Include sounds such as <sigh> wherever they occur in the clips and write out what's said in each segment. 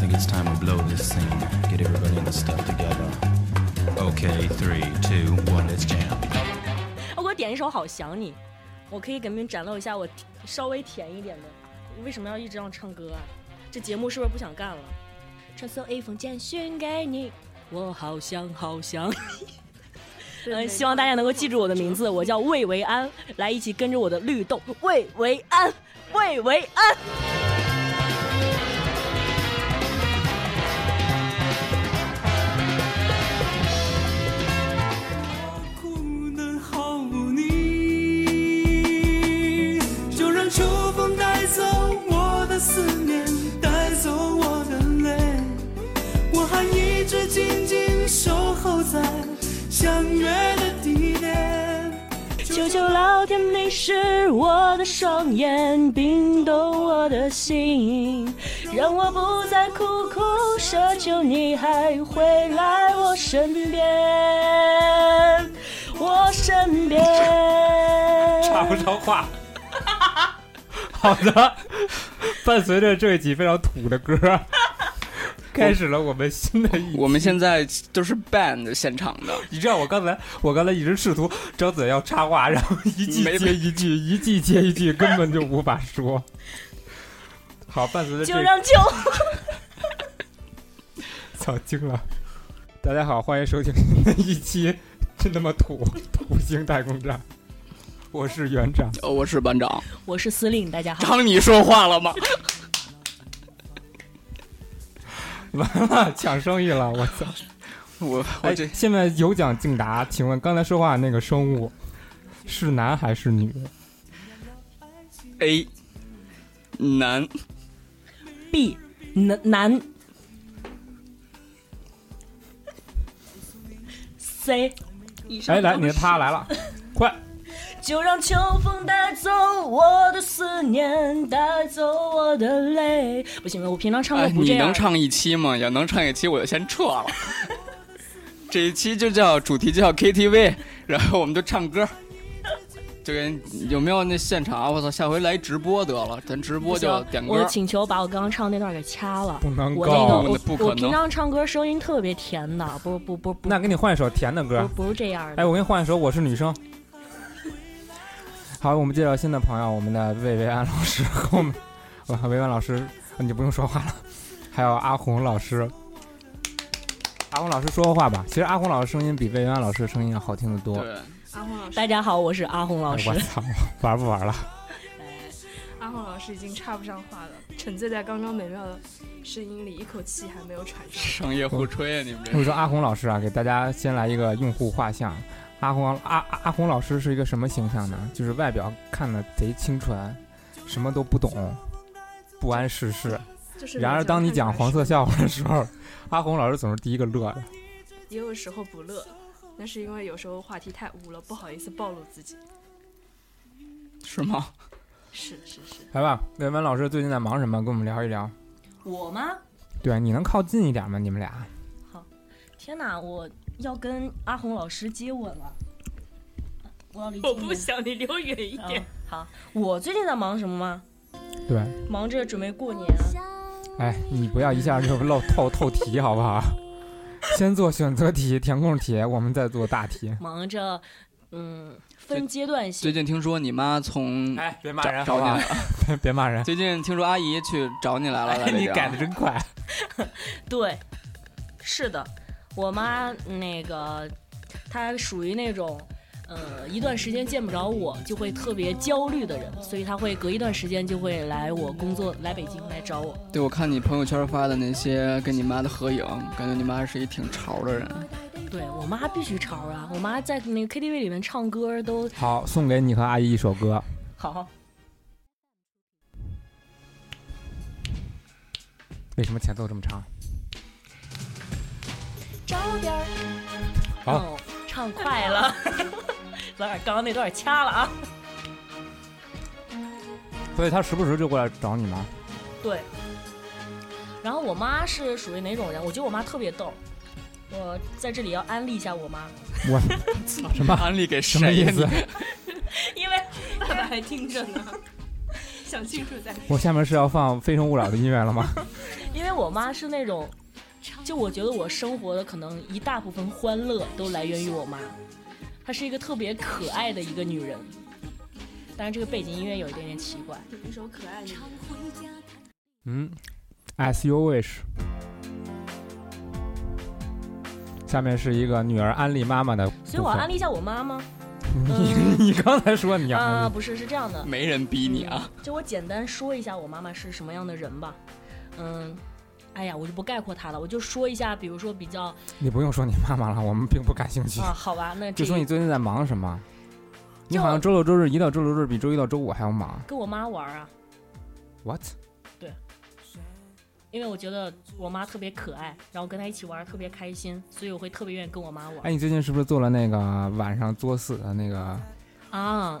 think it's time we blow this scene. Get everybody in the stuff together. Okay, three, two, one, let's jam. 我给我点一首《好想你》，我可以给你们展露一下我稍微甜一点的。我为什么要一直让唱歌啊？这节目是不是不想干了？传送一封简讯给你，我好想好想你。<laughs> 嗯，希望大家能够记住我的名字，我叫魏维安，来一起跟着我的律动，魏维安，魏维安。是我的双眼，冰冻我的心，让我不再苦苦奢求你还回来我身边，我身边。插不上话。好的，伴随着这一集非常土的歌，开始了我们新的一集。我们现在都是 band 现场的，你知道我刚才，我刚才一直试图张嘴要插话，然后一句没接一句，一句接一句，根本就无法说。<laughs> 好，伴随着就让就早 <laughs> 惊了。大家好，欢迎收听新的一期真他妈土 <laughs> 土星太空站，我是园长。呃我是班长。我是司令，大家好。张，你说话了吗？<laughs> 完了，抢生意了，我操！<laughs> 我我哎这，现在有奖竞答，请问刚才说话那个生物是男还是女？A 男 B 男男 C 以上哎，来，你的他来了，快！<laughs> 就让秋风带走我的思念，带走我的泪。不行，我平常唱歌哎，你不这样。能唱一期吗？要能唱一期，我就先撤了。<laughs> 这一期就叫主题就叫 KTV，然后我们就唱歌。就跟有没有那现场啊？我操，下回来直播得了，咱直播就点歌。我请求把我刚刚唱那段给掐了。不能我那个够，我不可能我平常唱歌声音特别甜的，不不不不，那给你换一首甜的歌。不不是这样的。哎，我给你换一首《我是女生》。好，我们介绍新的朋友，我们的魏维安老师和我们，<laughs> 我和魏安老师，你就不用说话了。还有阿红老师，阿红老师说个话吧。其实阿红老师声音比魏安老师的声音要好听得多。对，阿红老师，大家好，我是阿红老师。哎我操，玩不玩了？阿红老师已经插不上话了，沉醉在刚刚美妙的声音里，一口气还没有喘上。<laughs> 商业互吹啊！你们这我说阿红老师啊，给大家先来一个用户画像。阿红阿阿阿红老师是一个什么形象呢？就是外表看的贼清纯，什么都不懂，不谙世事。就是然而当你讲黄色笑话的时候，阿红老师总是第一个乐的。也有时候不乐，那是因为有时候话题太污了，不好意思暴露自己。<laughs> 是吗？是是是，来吧，魏文老师最近在忙什么？跟我们聊一聊。我吗？对，你能靠近一点吗？你们俩？好天哪，我要跟阿红老师接吻了。我要离我不想你离我远一点嗯。好，我最近在忙什么吗？对，忙着准备过年。哎，你不要一下就漏透透题好不好？<laughs> 先做选择题、填空题，我们再做大题。忙着，嗯，分阶段性最。近听说你妈从哎，别骂人找你来？了，别 <laughs> 别骂人。最近听说阿姨去找你来了，哎，你改的真快。<laughs> 对，是的，我妈那个，她属于那种，呃，一段时间见不着我就会特别焦虑的人，所以她会隔一段时间就会来我工作来北京来找我。对，我看你朋友圈发的那些跟你妈的合影，感觉你妈是一挺潮的人。对我妈必须潮啊！我妈在那个 KTV 里面唱歌都好，送给你和阿姨一首歌。好。为什么前奏这么长？找点儿。好哦，唱快了，<laughs> 咱俩刚刚那段掐了啊。所以他时不时就过来找你吗？对。然后我妈是属于哪种人？我觉得我妈特别逗。我在这里要安利一下我妈，我 <laughs> 什么安利给什么？意思？<laughs> 因为爸爸还听着呢。想清楚再。我下面是要放《非诚勿扰》的音乐了吗？因为我妈是那种，就我觉得我生活的可能一大部分欢乐都来源于我妈，她是一个特别可爱的一个女人。当然，这个背景音乐有一点点奇怪。一首可爱的。嗯，As You Wish。下面是一个女儿安利妈妈的，所以我要安利一下我妈吗？<laughs> 你 <laughs> 你刚才说你要安啊，利不是，是这样的。没人逼你啊。就我简单说一下我妈妈是什么样的人吧。嗯，哎呀，我就不概括她了，我就说一下，比如说比较你不用说你妈妈了，我们并不感兴趣。啊，好吧，那这就说你最近在忙什么？你就好像周六周日一到周六周日比周一到周五还要忙。跟我妈玩啊，What？对因为我觉得我妈特别可爱，然后跟她一起玩特别开心，所以我会特别愿意跟我妈玩。哎，你最近是不是做了那个晚上作死的那个？啊，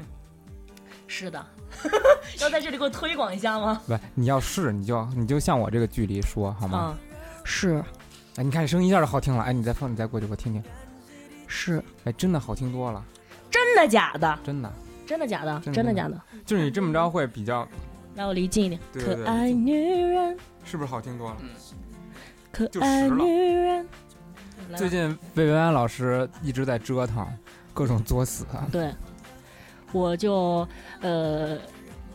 <coughs> 是的，<laughs> 要在这里给我推广一下吗？不，你要是你就你就像我这个距离说好吗？啊，是哎，你看你声音一下就好听了。哎，你再放，你再过去给我听听。是，哎，真的好听多了，真的假的？真的。真的假的？真的假的？就是你这么着会比较，来，我离近一点。对对对可爱女人，是不是好听多了？可爱女人。最近魏文安老师一直在折腾，各种作死。对，我就呃，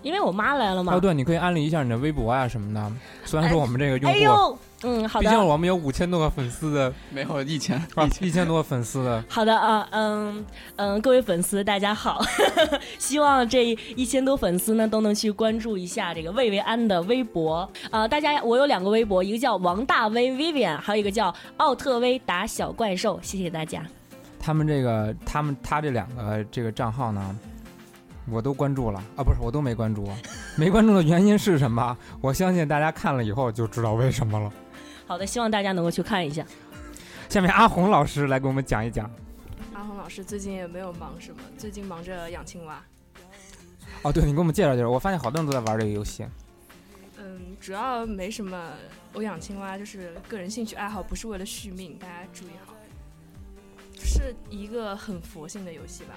因为我妈来了嘛。哦，对，你可以安利一下你的微博啊什么的。虽然说我们这个用户，哎呦，嗯，好的毕竟，我们有五千多个粉丝的，没有一千，<laughs> 啊，一千多个粉丝的，好的啊，嗯嗯，各位粉丝大家好，<laughs> 希望这一千多粉丝呢都能去关注一下这个魏维安的微博啊、大家我有两个微博，一个叫王大威 Vivian，还有一个叫奥特威打小怪兽，谢谢大家。他们这个，他们他这两个这个账号呢，我都关注了啊，不是我都没关注，没关注的原因是什么？我相信大家看了以后就知道为什么了。好的，希望大家能够去看一下。下面阿红老师来给我们讲一讲。阿红老师最近也没有忙什么，最近忙着养青蛙。哦，对，你给我们介绍介绍。我发现好多人都在玩这个游戏。嗯，主要没什么。我养青蛙就是个人兴趣爱好，不是为了续命，大家注意好。是一个很佛性的游戏吧，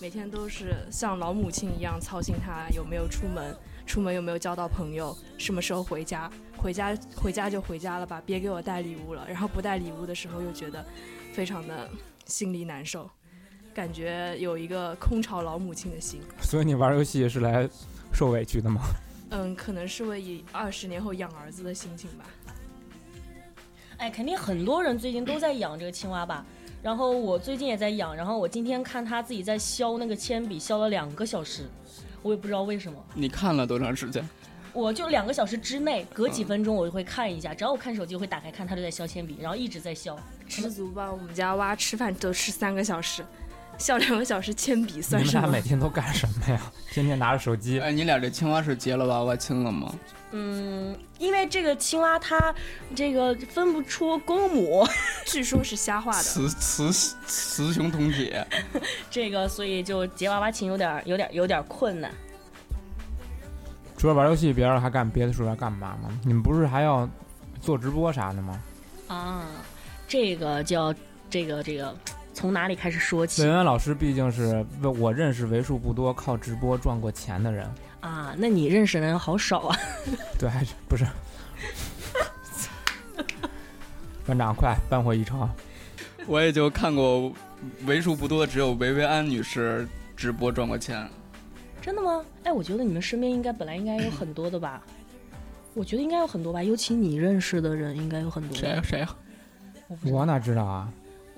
每天都是像老母亲一样操心他有没有出门，出门有没有交到朋友，什么时候回家，回家回家就回家了吧，别给我带礼物了。然后不带礼物的时候又觉得非常的心里难受，<laughs> 感觉有一个空巢老母亲的心。所以你玩游戏是来受委屈的吗？嗯，可能是为以二十年后养儿子的心情吧。哎，肯定很多人最近都在养这个青蛙吧。然后我最近也在养，然后我今天看他自己在削那个铅笔，削了两个小时，我也不知道为什么。你看了多长时间？我就两个小时之内，隔几分钟我就会看一下，只要我看手机，我会打开看他就在削铅笔，然后一直在削。知足吧，我们家蛙吃饭都吃三个小时，笑两个小时铅笔算什么们俩每？天都干什么呀？<laughs> 天天拿着手机。哎，你俩这青蛙是结了娃娃亲了吗？嗯，因为这个青蛙它这个分不出公母，<laughs> 据说是瞎画的。雌雌雌雄同体，<laughs> 这个所以就结娃娃亲有点有点有点困难。除了玩游戏，别人还干别的事要干嘛吗？你们不是还要做直播啥的吗？啊，这个叫这个这个从哪里开始说起文文老师毕竟是我认识为数不多靠直播赚过钱的人。啊？那你认识的人好少啊。<laughs> 对，还是不是？<laughs> 班长，快扳回一城！我也就看过为数不多只有维维安女士直播赚过钱。真的吗？哎，我觉得你们身边应该本来应该有很多的吧。<laughs> 我觉得应该有很多吧，尤其你认识的人应该有很多。谁呀谁呀？我哪知道啊？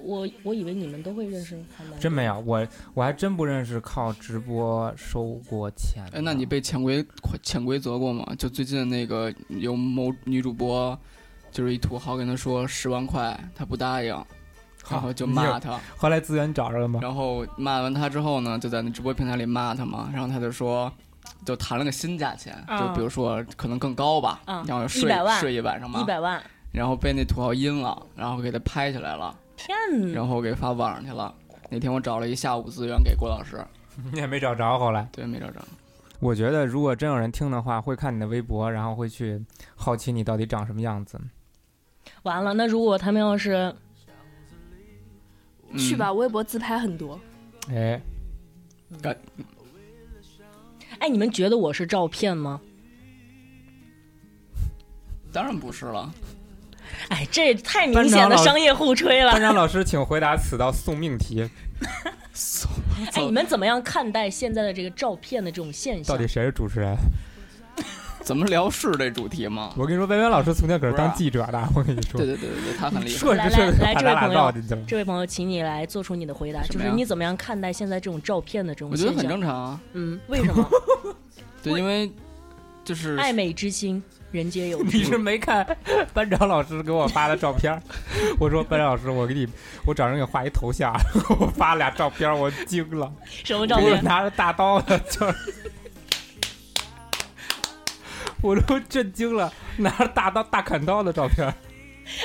我我以为你们都会认识。真没有，我我还真不认识靠直播收过钱那你被潜规潜规则过吗？就最近那个有某女主播，就是一土豪跟她说十万块，她不答应，然后就骂他，后来资源找着了吗？然后骂完他之后呢，就在那直播平台里骂他嘛，然后他就说。就谈了个新价钱，啊就比如说可能更高吧，啊然后睡100万睡一晚上嘛一，百万，然后被那土豪阴了，然后给他拍起来了，天！然后给发网上去了。那天我找了一下午资源给郭老师，<laughs> 你也没找着，后来。对，没找着。我觉得如果真有人听的话，会看你的微博，然后会去好奇你到底长什么样子。完了，那如果他们要是嗯去吧，微博自拍很多。哎，哎，你们觉得我是照片吗？当然不是了。<laughs> 哎，这太明显的商业互吹了班。长老师，请回答此道送命题：<laughs> 哎，你们怎么样看待现在的这个照片的这种现象？到底谁是主持人？怎么聊是这主题吗？我跟你说，薇薇老师从前可是当记者的，我跟你说对，对对对对，他很厉害。来来把咱俩这位朋友。这位朋友，请你来做出你的回答，就是你怎么样看待现在这种照片的这种？我觉得很正常啊。嗯，为什么？<laughs> 对，因为就是爱美之心，人皆有 <laughs> 之。你是没看班长老师给我发的照片？<laughs> 我说班长老师，我给你，我找人给画一头像，<laughs> 我发俩照片，我惊了。什么照片？拿着大刀的，就是，我都震惊了，拿着大刀大砍刀的照片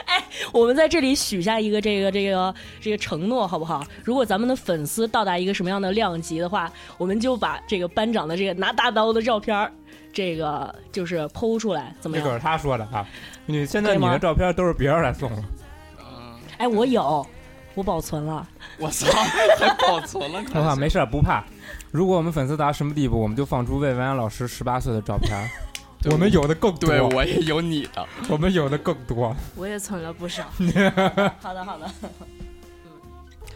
哎。我们在这里许下一个这个这个这个承诺，好不好？如果咱们的粉丝到达一个什么样的量级的话，我们就把这个班长的这个拿大刀的照片儿，这个就是剖出来，怎么样？这可是他说的啊！你现在你的照片都是别人来送的，嗯，哎，我有，我保存了。我操，还保存了。我靠，没事儿，不怕。如果我们粉丝达什么地步，我们就放出魏文安老师十八岁的照片我们有的更多，对我也有你的。我们有的更多。我也存了不少。<laughs> 好的，好的。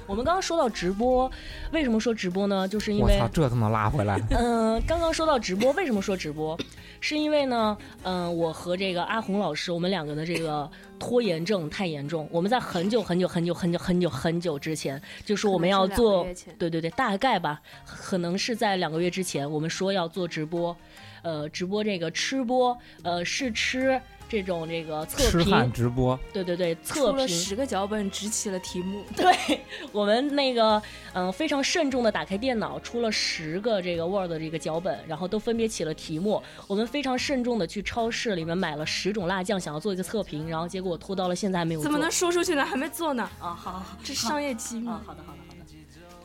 嗯，我们刚刚说到直播，为什么说直播呢？就是因为我操，这都能拉回来？嗯，刚刚说到直播，为什么说直播？是因为呢，嗯、我和这个阿红老师，我们两个的这个拖延症太严重。我们在很久很久很久很久很久很久之前，就说我们要做对对对，大概吧，可能是在两个月之前，我们说要做直播，呃，直播这个吃播，呃，试吃这种这个测评，直播，对对对，测评出了十个脚本，只起了题目。<laughs> 对我们那个嗯、非常慎重的打开电脑，出了十个这个 Word 的这个脚本，然后都分别起了题目。我们非常慎重的去超市里面买了十种辣酱，想要做一个测评，然后结果拖到了现在还没有做。怎么能说出去呢？还没做呢，啊？好好好，这是商业机密。啊，好的好的好的。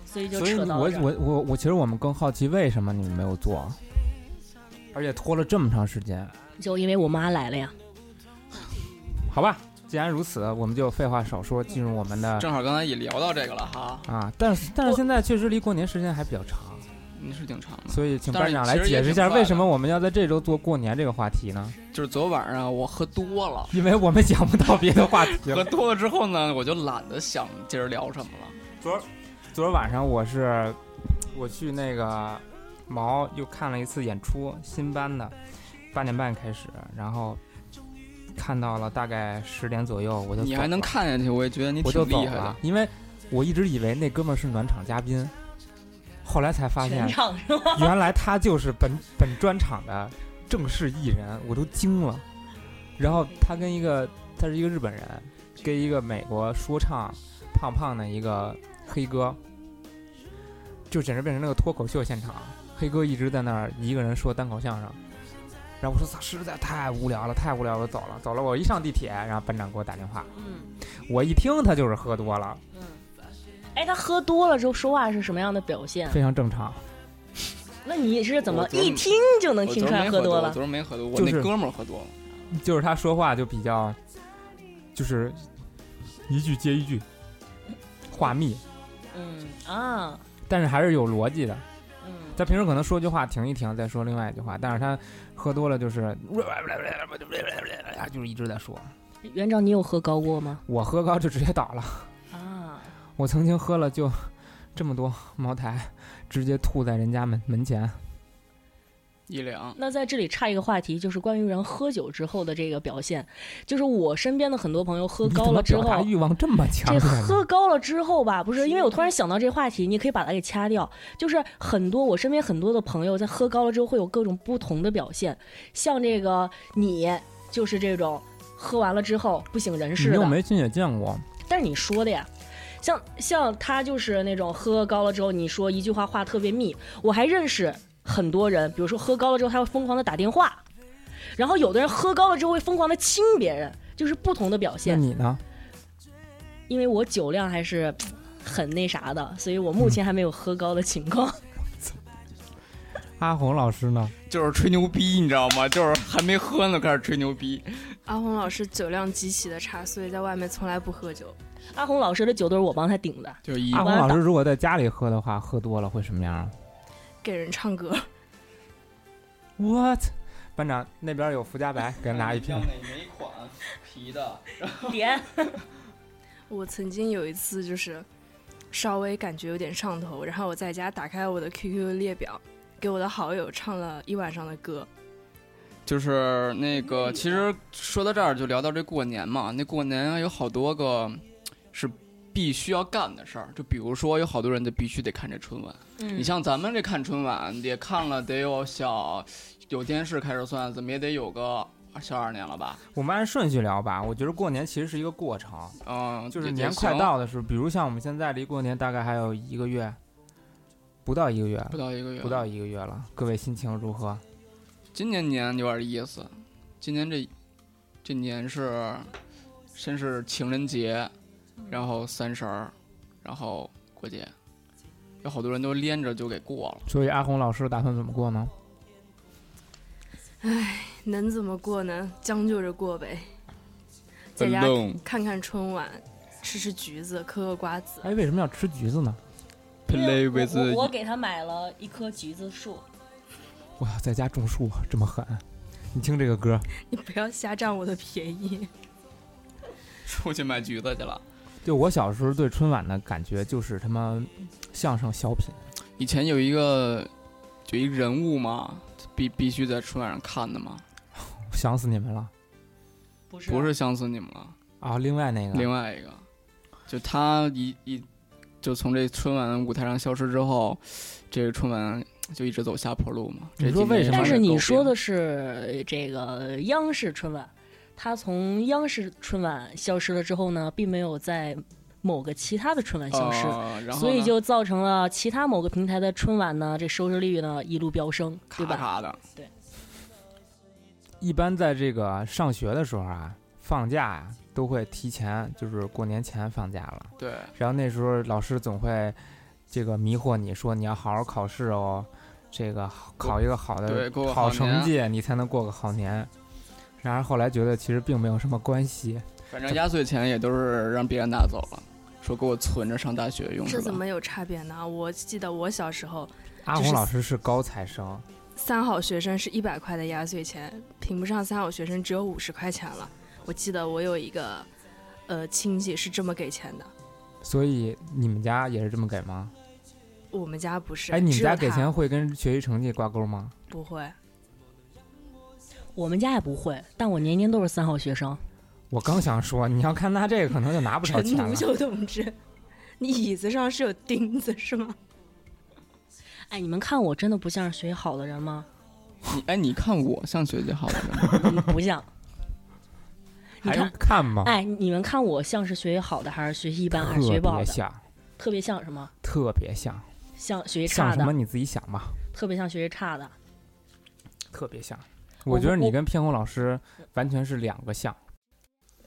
所以就所以扯到了我我我我其实我们更好奇为什么你们没有做，而且拖了这么长时间。就因为我妈来了呀。好吧，既然如此，我们就废话少说，进入我们的正好刚才也聊到这个了哈，啊。但是但是现在确实离过年时间还比较长，你是挺长的。所以请班长来解释一下为什么我们要在这周做过年这个话题呢？就是昨晚上我喝多了，因为我们讲不到别的话题喝。多了之后呢，我就懒得想今儿聊什么了。昨儿昨儿晚上我是我去那个毛又看了一次演出，新班的，八点半开始，然后看到了大概十点左右，我就你还能看下去，我也觉得你我就走了挺厉害的。，因为我一直以为那哥们儿是暖场嘉宾，后来才发现？原来他就是本本专场的正式艺人，我都惊了。然后他跟一个他是一个日本人，跟一个美国说唱胖胖的一个黑哥，就简直变成那个脱口秀现场。黑哥一直在那儿一个人说单口相声，然后我说操，实在太无聊了，太无聊了，走了，走了。我一上地铁，然后班长给我打电话，嗯我一听他就是喝多了，嗯。哎，他喝多了之后说话是什么样的表现？非常正常。<laughs> 那你是怎么一听就能听出来喝多了？昨儿没喝多，我就是那哥们儿喝多了。就是他说话就比较，就是一句接一句，话密，嗯啊但是还是有逻辑的。嗯。他平时可能说句话停一停，再说另外一句话，但是他喝多了就是，<laughs> 就是一直在说。园长，你有喝高过吗？我喝高就直接倒了，啊，我曾经喝了就这么多茅台，直接吐在人家门门前。一两，那在这里插一个话题，就是关于人喝酒之后的这个表现，就是我身边的很多朋友喝高了之后，欲望这么强这？喝高了之后吧，不是因为我突然想到这话题，你可以把它给掐掉。就是很多我身边很多的朋友在喝高了之后会有各种不同的表现，像这个你就是这种喝完了之后不省人事的，你又没亲眼见过，但是你说的呀。像像他就是那种喝高了之后，你说一句话话特别密。我还认识很多人，比如说喝高了之后，他会疯狂的打电话，然后有的人喝高了之后会疯狂的亲别人，就是不同的表现那现。你呢？因为我酒量还是很那啥的，所以我目前还没有喝高的情况。<laughs> 阿红老师呢？就是吹牛逼，你知道吗？就是还没喝呢，开始吹牛逼。阿红老师酒量极其的差，所以在外面从来不喝酒。阿红老师的酒都是我帮他顶的，就一阿红老师如果在家里喝的话，喝多了会什么样啊？给人唱歌，What？班长那边有福加白，<laughs> 给他拿一瓶。哪哪款皮的？点 <laughs> <laughs> 我曾经有一次就是稍微感觉有点上头，然后我在家打开我的 QQ 列表，给我的好友唱了一晚上的歌。就是那个，其实说到这儿就聊到这过年嘛。那过年啊有好多个是必须要干的事儿，就比如说有好多人就必须得看这春晚。嗯你像咱们这看春晚也看了得有小，有电视开始算，怎么也得有个小二年了吧？我们按顺序聊吧。我觉得过年其实是一个过程，嗯，就是年快，到的时候，比如像我们现在离过年大概还有一个月，不到一个月，不到一个月，不到一个月了。各位心情如何？今年年有点意思，今年这这年是先是情人节，然后三十儿，然后过节，有好多人都连着就给过了。所以阿红老师打算怎么过呢？唉能怎么过呢？将就着过呗，在家看看春晚，吃吃橘子，嗑嗑瓜子。哎，为什么要吃橘子呢？play 因为 with 我我我给他买了一棵橘子树，哇，在家种树这么狠！你听这个歌，你不要瞎占我的便宜。出去买橘子去了。就我小时候对春晚的感觉就是他妈相声小品，以前有一个就一人物嘛，必必须在春晚上看的嘛，<laughs> 想死你们了不是不是想死你们了。啊！另外那个，另外一个，就他一一就从这春晚舞台上消失之后，这个春晚就一直走下坡路嘛。你说为什么但是你说的的是这个央视春晚，它从央视春晚消失了之后呢，并没有在某个其他的春晚消失，呃，所以就造成了其他某个平台的春晚呢，这收视率呢一路飙升，对吧？咔咔的，一般在这个上学的时候啊，放假呀、都会提前，就是过年前放假了。对，然后那时候老师总会这个迷惑你说你要好好考试哦，这个考一个好的好成绩，你才能过个好年。然而后来觉得其实并没有什么关系，反正压岁钱也都是让别人拿走了，说给我存着上大学用？这怎么有差别呢？我记得我小时候阿红老师是高材生，三好学生是一百块的压岁钱，评不上三好学生只有五十块钱了。我记得我有一个呃亲戚是这么给钱的，所以你们家也是这么给吗？我们家不是。哎，你们家给钱会跟学习成绩挂钩吗？不会？我们家也不会，但我年年都是三好学生。我刚想说，你要看他这个，可能就拿不着陈钱了。独秀同志，你椅子上是有钉子是吗？哎，你们看我真的不像是学习好的人吗？你哎，你看我像学习好的人吗？<laughs> 嗯不像。你还用看，看吗？哎，你们看我像是学习好的，还是学习一般，还是学习不好的？特别像，特别像什么？特别像，像学习差的，像什么你自己想吧，特别像学习差的。特别像。我觉得你跟片红老师完全是两个像。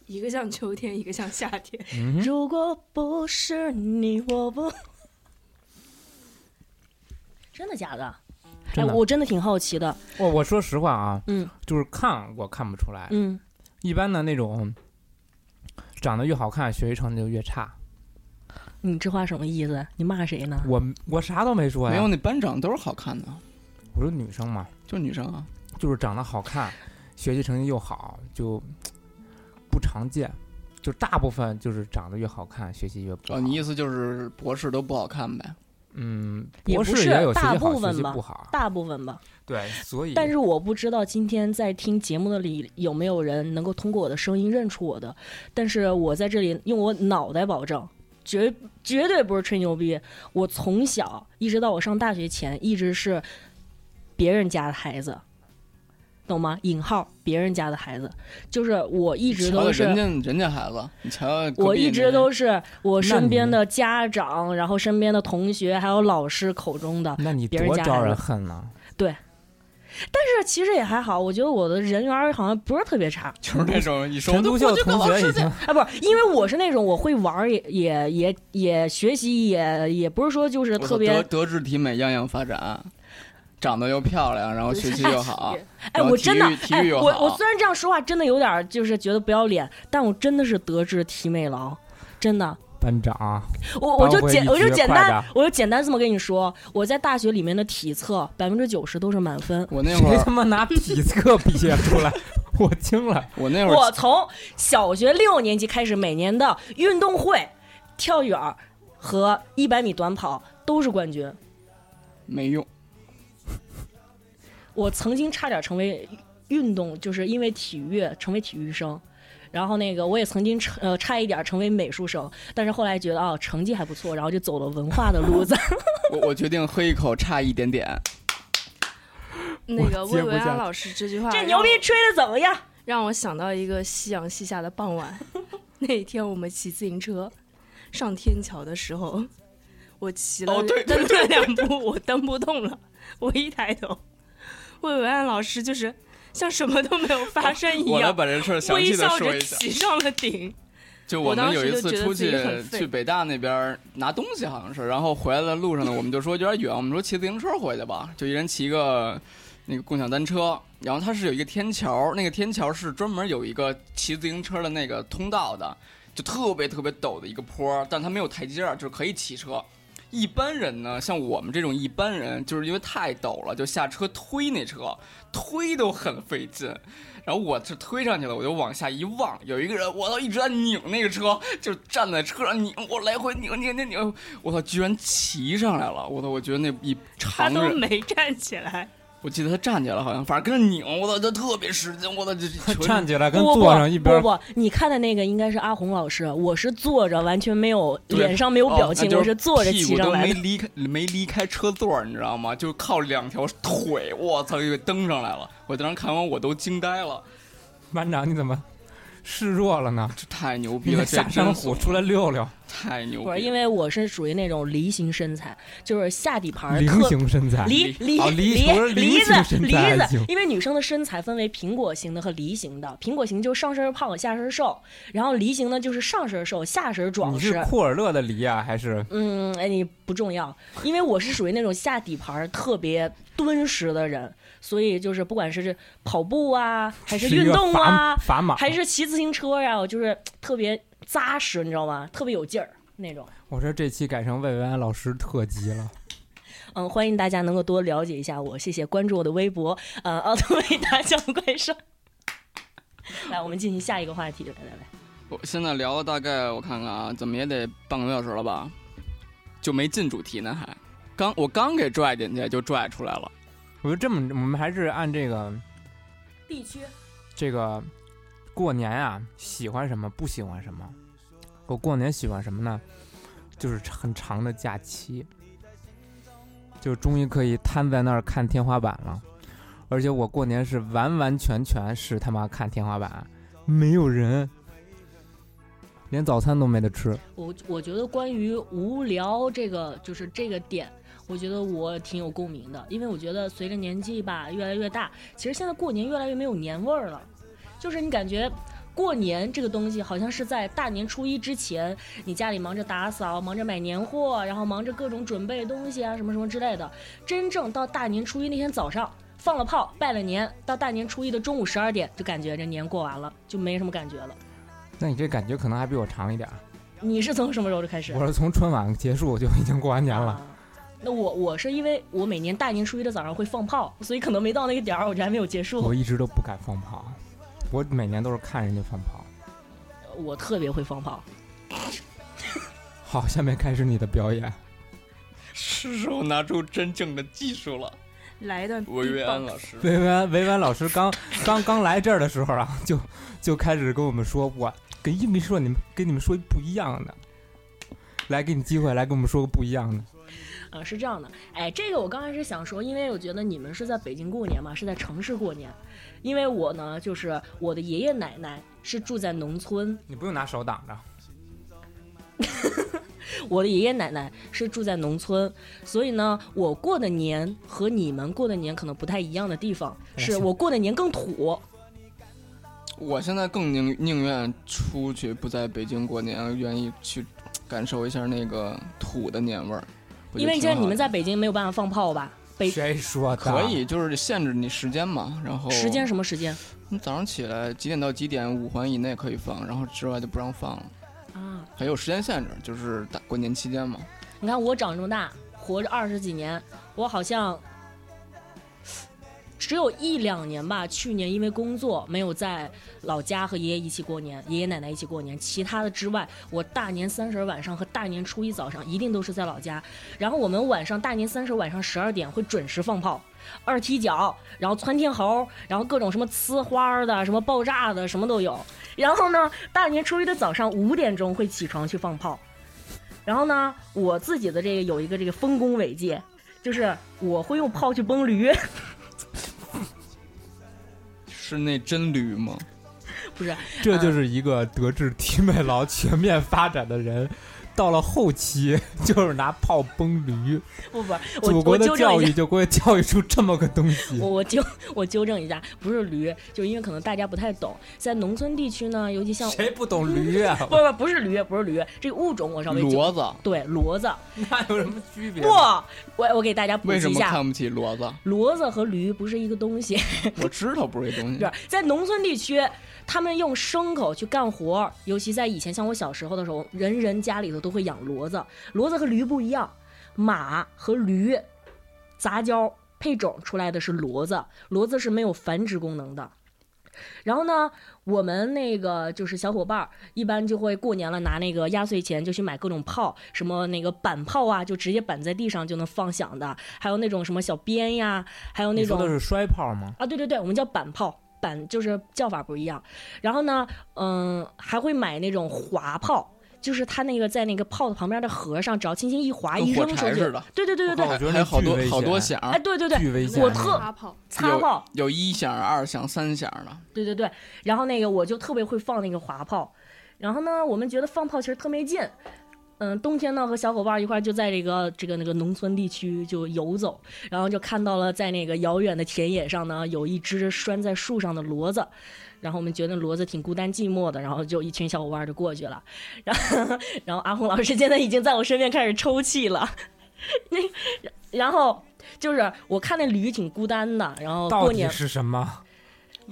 一个像秋天，一个像夏天。嗯，如果不是你，我不。<laughs> 真的假的？真的哎，我真的挺好奇的。我我说实话啊，嗯就是看我看不出来，嗯，一般的那种长得越好看，学习成绩就越差。你这话什么意思？你骂谁呢？我我啥都没说呀，没有，那班长都是好看的，我说女生嘛，就女生啊。就是长得好看，学习成绩又好，就不常见。就大部分就是长得越好看，学习越不好。哦，你意思就是博士都不好看呗？嗯，博士也有学大习好，学部分吧习不好。大部分吧。对，所以但是我不知道今天在听节目的里有没有人能够通过我的声音认出我的，但是我在这里用我脑袋保证，绝绝对不是吹牛逼。我从小一直到我上大学前，一直是别人家的孩子，懂吗？引号别人家的孩子，就是我一直都是人家人家孩子，你瞧瞧我一直都是我身边的家长，然后身边的同学还有老师口中的。那你别人多招家孩子人恨呢？对但是其实也还好，我觉得我的人缘好像不是特别差。<laughs> 就是那种你说陈独秀同学已经啊，不是，因为我是那种我会玩也也也也学习也也不是说就是特别德德智体美样样发展，长得又漂亮，然后学习又好，哎，我真的哎我我虽然这样说话真的有点就是觉得不要脸，但我真的是德智体美劳，真的班长，<laughs> 我我就简我就简单我就简单这么跟你说，我在大学里面的体测百分之九十都是满分。我那会儿谁他妈拿体测毕业出来？<laughs> 我惊了。我那会儿我从小学六年级开始，每年的运动会、跳远儿和一百米短跑都是冠军。没用，我曾经差点成为运动，就是因为体育成为体育生。然后那个我也曾经成呃差一点成为美术生，但是后来觉得啊、成绩还不错，然后就走了文化的路子。<laughs> 我我决定喝一口，差一点点。那个魏维接不下安老师这句话这牛逼吹的怎么样？让我想到一个夕阳西下的傍晚。<laughs> 那一天我们骑自行车上天桥的时候，我骑了哦对蹬了 <laughs> 两步，我蹬不动了。我一抬头，魏文安老师就是像什么都没有发生一样我来样，把这事儿详细的微笑着说一下。骑上了顶。就我们有一次出去去北大那边拿东西，好像是，然后回来的路上呢，我们就说有点远，我们说骑自行车回去吧，就一人骑一个那个共享单车，然后它是有一个天桥，那个天桥是专门有一个骑自行车的那个通道的，就特别特别陡的一个坡儿，但它没有台阶儿，就是可以骑车。一般人呢，像我们这种一般人，就是因为太陡了，就下车推那车，推都很费劲。然后我是推上去了，我就往下一望，有一个人，我操，一直在拧那个车，就站在车上拧，我来回拧拧拧拧，我操，居然骑上来了，我操，我觉得那一他都，没站起来，我记得他站起来了，好像，反正跟着拧，我操，他特别使劲，我操，这他站起来跟坐上一边不不，你看的那个应该是阿红老师，我是坐着，完全没有脸上没有表情，我是坐着屁股都骑上来的。没离开没离开车座，你知道吗？就靠两条腿，我操，就给蹬上来了。我当时看完我都惊呆了，班长你怎么示弱了呢？这太牛逼了，下山虎出来溜溜，太牛逼了。不是因为我是属于那种梨形身材，就是下底盘儿菱特形身材。梨梨哦梨梨子梨子因为女生的身材分为苹果型的和梨形的，苹果型就上身胖下身瘦，然后梨形呢就是上身瘦下身壮你是。库尔勒的梨啊，还是嗯，哎，你不重要，因为我是属于那种下底盘儿特别敦实的人，所以就是不管是跑步啊，<laughs> 还是运动啊，砝码？还是骑自行车呀、我就是特别扎实，你知道吗？特别有劲儿那种。我说这期改成魏维安老师特辑了。嗯，欢迎大家能够多了解一下我，谢谢关注我的微博，呃，奥特曼大象怪兽。来，我们进行下一个话题，来来来，我现在聊了大概我看看啊，怎么也得半个多小时了吧，就没进主题呢还。刚我刚给拽进去就拽出来了，我就这么，我们还是按这个地区这个过年啊，喜欢什么，不喜欢什么。我过年喜欢什么呢？就是很长的假期，就终于可以瘫在那儿看天花板了。而且我过年是完完全全是他妈看天花板，没有人，连早餐都没得吃。我我觉得关于无聊这个就是这个点，我觉得我挺有共鸣的，因为我觉得随着年纪吧越来越大，其实现在过年越来越没有年味儿了，就是你感觉。过年这个东西，好像是在大年初一之前，你家里忙着打扫，忙着买年货，然后忙着各种准备东西啊，什么什么之类的。真正到大年初一那天早上放了炮，拜了年，到大年初一的中午十二点，就感觉这年过完了，就没什么感觉了。那你这感觉可能还比我长一点儿。你是从什么时候就开始？我是从春晚结束就已经过完年了。啊那我我是因为我每年大年初一的早上会放炮，所以可能没到那个点儿，我这还没有结束我。一直都不敢放炮，我每年都是看人家放炮。我特别会放炮，好，下面开始你的表演。是时候拿出真正的技术了。<laughs> 来一段韦维安老师，维安维安老师刚刚刚来这儿的时候啊，就就开始跟我们说，我跟一没说，你们跟你们说不一样的，来给你机会，来跟我们说个不一样的。啊，是这样的，哎，这个我刚开始想说，因为我觉得你们是在北京过年嘛，是在城市过年，因为我呢，就是我的爷爷奶奶是住在农村，你不用拿手挡着。<laughs> 我的爷爷奶奶是住在农村，所以呢，我过的年和你们过的年可能不太一样的地方，是我过的年更土。我现在更宁宁愿出去不在北京过年，愿意去感受一下那个土的年味儿。因为现在你们在北京没有办法放炮吧？北谁说的？可以，就是限制你时间嘛，然后时间什么时间你早上起来几点到几点五环以内可以放，然后之外就不让放了。啊？还有时间限制，就是大过年期间嘛。你看我长这么大，活着二十几年，我好像只有一两年吧。去年因为工作没有在老家和爷爷一起过年，爷爷奶奶一起过年。其他的之外，我大年三十晚上和大年初一早上一定都是在老家。然后我们晚上大年三十晚上十二点会准时放炮，二踢脚，然后窜天猴，然后各种什么呲花的、什么爆炸的，什么都有。然后呢，大年初一的早上五点钟会起床去放炮。然后呢，我自己的这个有一个这个丰功伟绩，就是我会用炮去崩驴，是那真驴吗？<laughs> 不是这就是一个德智体美劳全面发展的人。到了后期，<laughs> 就是拿炮崩驴，不不，祖国的教育就会教育出这么个东西 <laughs> 我。我纠 <laughs> 我纠正一下，不是驴，就因为可能大家不太懂，在农村地区呢，尤其像谁不懂驴啊？不不不是驴，不是驴，这个物种我稍微骡子对骡子那有什么区别？不，我我给大家普为及一下，什么看不起骡子？骡子和驴不是一个东西。我知道不是这东西是。在农村地区，他们用牲口去干活，尤其在以前，像我小时候的时候，人人家里头都会养骡子。骡子和驴不一样，马和驴杂交配种出来的是骡子，骡子是没有繁殖功能的。然后呢，我们那个就是小伙伴儿，一般就会过年了，拿那个压岁钱就去买各种炮，什么那个板炮啊，就直接板在地上就能放响的，还有那种什么小鞭呀，还有那种你说的是摔炮吗？啊，对对对，我们叫板炮，板就是叫法不一样。然后呢，嗯，还会买那种滑炮，就是它那个在那个炮的旁边的盒上，只要轻轻一划一扔出去柴似的，对对对对对，我觉得还有好多好多响，哎，对对对，巨危险！我特擦炮，擦炮，有一响、二响、三响的。对对对，然后那个我就特别会放那个滑炮，然后呢，我们觉得放炮其实特没劲。嗯，冬天呢和小伙伴一块儿就在这个这个那个农村地区就游走，然后就看到了在那个遥远的田野上呢有一只拴在树上的骡子，然后我们觉得骡子挺孤单寂寞的，然后就一群小伙伴就过去了，然后然后阿红老师现在已经在我身边开始抽泣了，<laughs> 那然后就是我看那驴挺孤单的，然后到底过年是什么？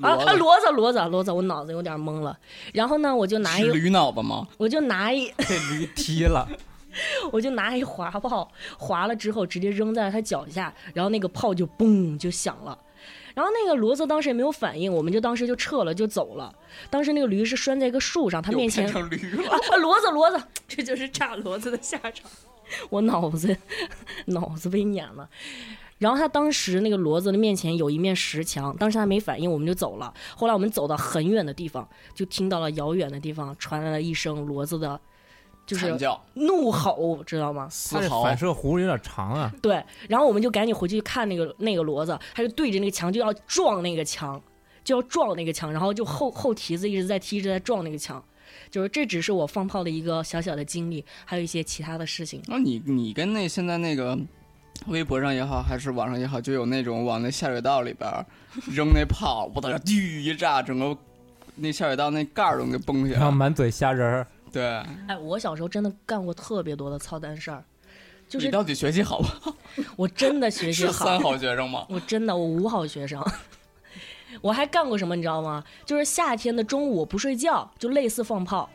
啊啊，骡子骡子，骡子，我脑子有点懵了。然后呢，我就拿一个，驴脑子吗？我就拿一，<laughs> 被驴踢了，<laughs> 我就拿一滑炮，滑了之后直接扔在了他脚下，然后那个炮就嘣就响了。然后那个骡子当时也没有反应，我们就当时就撤了，就走了。当时那个驴是拴在一个树上，他面前驴啊骡子，骡子，这就是炸骡子的下场。<laughs> 我脑子脑子被碾了。然后他当时那个骡子的面前有一面石墙，当时他没反应，我们就走了。后来我们走到很远的地方，就听到了遥远的地方传来了一声骡子的，就是、怒吼，知道吗？嘶吼，反射弧有点长啊。对，然后我们就赶紧回去看那个那个骡子，他就对着那个墙就要撞那个墙，就要撞那个墙，然后就后后蹄子一直在踢，一直在撞那个墙。就是这只是我放炮的一个小小的经历，还有一些其他的事情。那你你跟那现在那个微博上也好，还是网上也好，就有那种往那下水道里边 <laughs> 扔那炮，我操，滴一炸，整个那下水道那盖儿都给崩下来。然后满嘴虾仁儿，对，哎，我小时候真的干过特别多的操蛋事儿，就是你到底学习好不好？<laughs> 我真的学习是好，三好学生吗？我真的我五好学生。<laughs> 我还干过什么，你知道吗？就是夏天的中午我不睡觉，就类似放炮。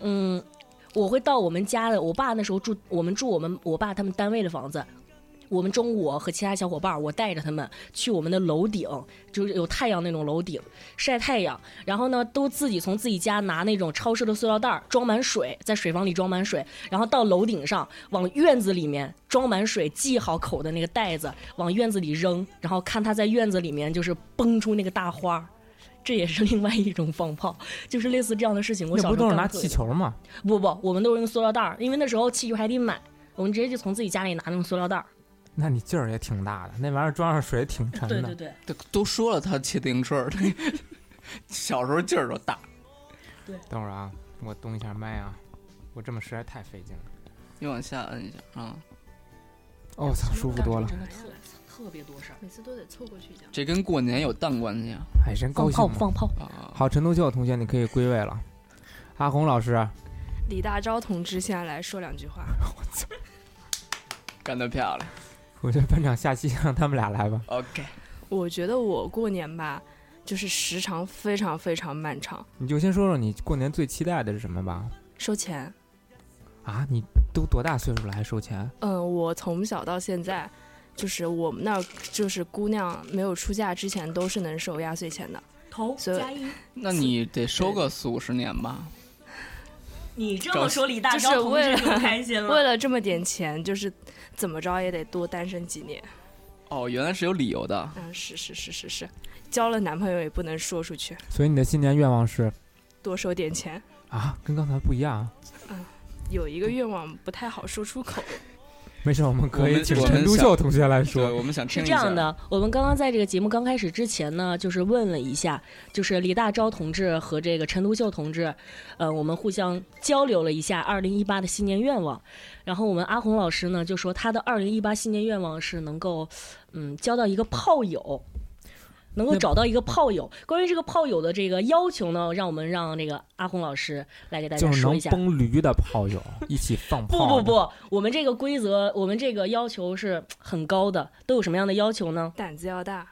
嗯，我会到我们家的，我爸那时候住，我们住我们我爸他们单位的房子。我们中午和其他小伙伴儿，我带着他们去我们的楼顶，就是有太阳那种楼顶晒太阳。然后呢，都自己从自己家拿那种超市的塑料袋儿装满水，在水房里装满水，然后到楼顶上往院子里面装满水，系好口的那个袋子往院子里扔，然后看他在院子里面就是崩出那个大花儿。这也是另外一种放炮，就是类似这样的事情。<laughs> 我小那不都是拿气球吗？不不，我们都是用塑料袋儿，因为那时候气球还得买，我们直接就从自己家里拿那种塑料袋儿。那你劲儿也挺大的，那玩意儿装上水挺沉的。对对对，都都说了他骑自行车儿，<laughs> 小时候劲儿都大。对等会儿啊，我动一下麦啊，我这么实在太费劲了。你往下摁一下啊，哦，操，舒服多了。真的特特别多事儿。每次都得凑过去讲。这跟过年有淡关系啊！哎，真高兴放。炮放炮，啊，好，陈独秀同学，你可以归位了。阿红老师，李大钊同志现在来说两句话。我操干得漂亮。我觉得班长下期让他们俩来吧。OK，我觉得我过年吧，就是时长非常非常漫长。你就先说说你过年最期待的是什么吧。收钱。啊，你都多大岁数了还收钱？嗯，我从小到现在，就是我们那儿就是姑娘没有出嫁之前都是能收压岁钱的。头所以加一。<laughs> 那你得收个四五十年吧？<laughs> 你这么说，李大就是钊同为了志就开心了。<laughs> 为了这么点钱，就是怎么着也得多单身几年。哦，原来是有理由的。嗯，是是是是是，交了男朋友也不能说出去，所以你的新年愿望是多收点钱。啊，跟刚才不一样嗯。有一个愿望不太好说出口，没事，我们可以请陈独秀同学来，说。我们想听是一下。这样的，我们刚刚在这个节目刚开始之前呢，就是问了一下，就是李大钊同志和这个陈独秀同志，呃，我们互相交流了一下二零一八的新年愿望。然后我们阿红老师呢就说他的二零一八新年愿望是能够，嗯，交到一个炮友。能够找到一个炮友，关于这个炮友的这个要求呢，让我们让这个阿红老师来给大就是能家说一下。崩驴的炮友一起放不炮。不，不不，我们这个规则，我们这个要求是很高的，都有什么样的要求呢？胆子要大，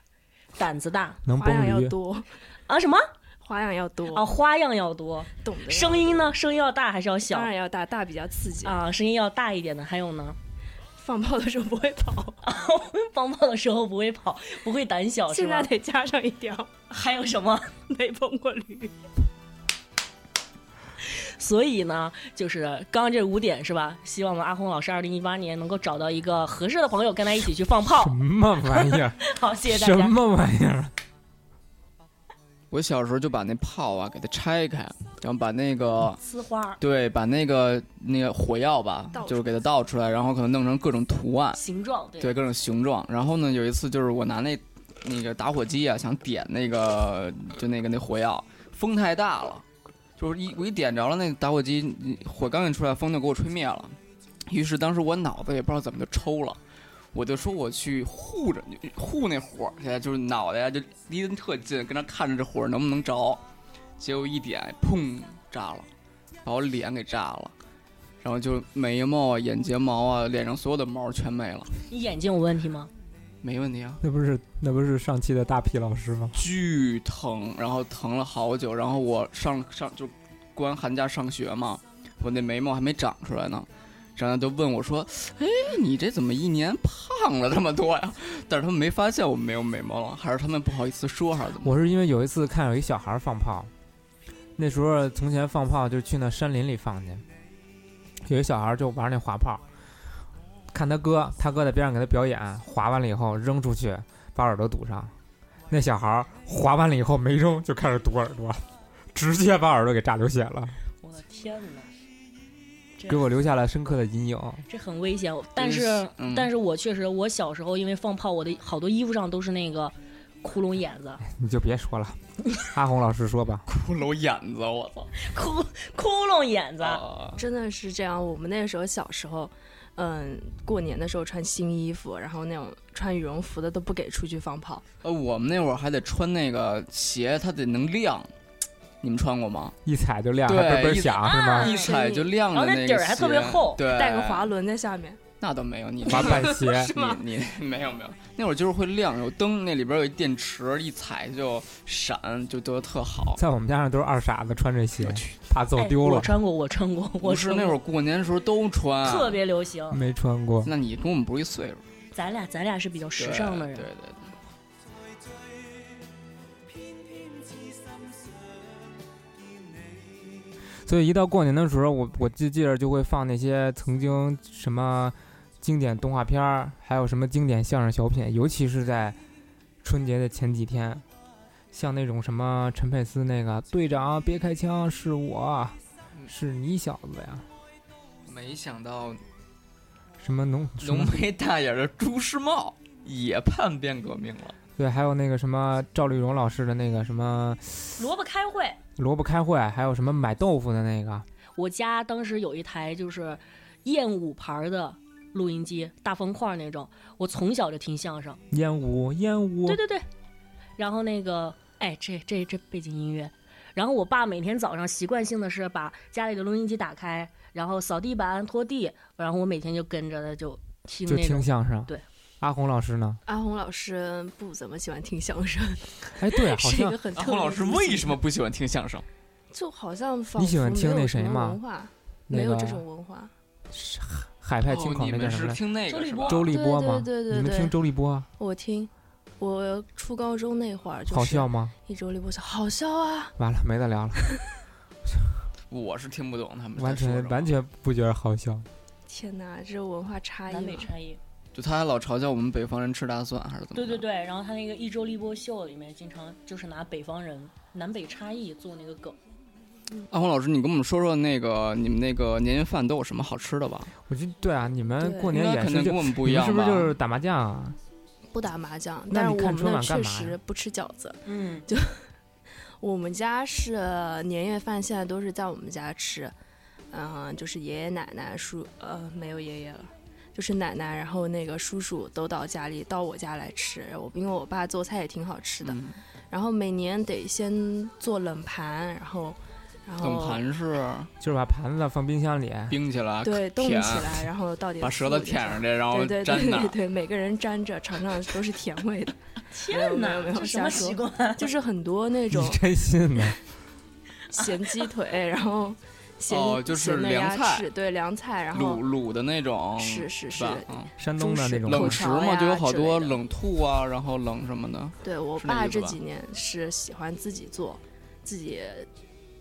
胆子大能花样崩驴。要多，啊，什么花样要多，啊？花样要多，懂的。声音呢？声音要大还是要小当然要大，大比较刺激。啊？声音要大一点的，还有呢？放炮的时候不会跑，<laughs> 放炮的时候不会跑，不会胆小是现在？得加上一条，<laughs> 还有什么？<laughs> 没碰过驴。所以呢，就是刚刚这五点是吧？希望我们阿红老师二零一八年能够找到一个合适的朋友，跟他一起去放炮什。么玩意儿？好，谢谢大家什。么玩意儿？我小时候就把那炮啊给它拆开，然后把那个呲花对，把那个那个火药吧就是给它倒出来，然后可能弄成各种图案，形状，对对，各种形状。然后呢，有一次就是我拿那那个打火机啊，想点那个就那个那火药，风太大了，就是一我一点着了，那打火机火刚一出来，风就给我吹灭了。于是当时我脑子也不知道怎么就抽了，我就说我去护着护那火去，就是脑袋呀就离得特近，跟那看着这火能不能着。结果一点，砰，炸了，把我脸给炸了。然后就眉毛啊、眼睫毛啊、脸上所有的毛全没了，你眼睛有问题吗？没问题啊。那不是那不是上期的大皮老师吗？巨疼，然后疼了好久，然后我上上就过完寒假上学嘛，我那眉毛还没长出来呢，然后就问我说：“哎，你这怎么一年胖了这么多呀？”但是他们没发现我没有眉毛了，还是他们不好意思说，还是怎么？我是因为有一次看有一小孩放炮，那时候从前放炮就去那山林里放去，有一小孩就玩那滑炮，看他哥，他哥在边上给他表演，滑完了以后扔出去，把耳朵堵上。那小孩滑完了以后没扔，就开始堵耳朵，直接把耳朵给炸流血了，我的天哪！这给我留下了深刻的阴影。这很危险，但是但是我确实，我小时候因为放炮，我的好多衣服上都是那个窟窿眼子，<laughs> 你就别说了，阿红老师说吧。<laughs> 窟窿眼子，我操！窟窟窿眼子。啊，真的是这样。我们那个时候小时候，嗯，过年的时候穿新衣服，然后那种穿羽绒服的都不给出去放炮。呃，我们那会儿还得穿那个鞋，它得能亮，你们穿过吗？一踩就亮，对还嘣嘣一响是啊吗？一踩就亮的然后那底儿还特别厚对，带个滑轮在下面，那倒没有，你滑板 <laughs> 鞋，你你没有没有，那会儿就是会亮，有灯，那里边有一电池，一踩就闪，就得特好。在我们家上都是二傻子穿这鞋我，去，怕揍哎丢了。我穿过，我穿过，我不是那会儿过年的时候都穿，特。别流行。没穿过，那你跟我们不是一岁数，咱俩咱俩是比较时尚的人对，对对所以一到过年的时候，我我就记着就会放那些曾经什么经典动画片儿，还有什么经典相声小品，尤其是在春节的前几天，像那种什么陈佩斯那个队长别开枪，是我，是你小子呀，没想到什么浓浓眉大眼的朱时茂也叛变革命了。对，还有那个什么赵丽蓉老师的那个什么萝卜开会。萝卜开会，还有什么买豆腐的那个，我家当时有一台就是燕舞牌的录音机，大方块那种。我从小就听相声，燕舞，燕舞，对对对。然后那个，哎，这这这背景音乐。然后我爸每天早上习惯性的是把家里的录音机打开，然后扫地板、拖地，然后我每天就跟着他就听就。听相声。对，阿红老师呢？阿红老师不怎么喜欢听相声，哎，对，<laughs> 好是一像个很特阿红老师为什么不喜欢听相声？就好像你喜欢听那谁吗文化，没有这种文化。海派清哦，口那叫什么来？听那个？周立波吗？对对对你们听周立波啊我听，我初高中那会儿就是好笑吗？一周立波笑，好笑啊！完了，没得聊了，我是听不懂他们完全完全不觉得好笑。天哪，这文化差异南北差异。就他还老嘲笑我们北方人吃大蒜，还是怎么？对对。对，然后他那个一周立波秀里面经常就是拿北方人南北差异做那个梗。阿红老师，你跟我们说说那个你们那个年夜饭都有什么好吃的吧？我觉得对啊，你们过年也是就肯定跟我们不一样吧？你们是不是就是打麻将啊？不打麻将，但是我们那确实不吃饺子。嗯，就我们家是年夜饭，现在都是在我们家吃，嗯、就是爷爷奶奶、叔呃没有爷爷了，就是奶奶，然后那个叔叔都到家里到我家来吃。我因为我爸做菜也挺好吃的，嗯然后每年得先做冷盘，然后然后冷盘是就是把盘子放冰箱里，冰起来，对冻起来，然后到底把舌头舔上去，然后对对。对对对，每个人沾着尝尝都是甜味的，<laughs> 天哪，没有没有这什么瞎说习惯？就是很多那种真信呢？咸鸡腿，然后咸、哦就是凉菜鸭翅，对凉菜，然后卤卤的那种，是是是吧？嗯，山东的那种冷食嘛，就有好多冷兔啊，然后冷什么的。对我爸这几年是喜欢自己做，自己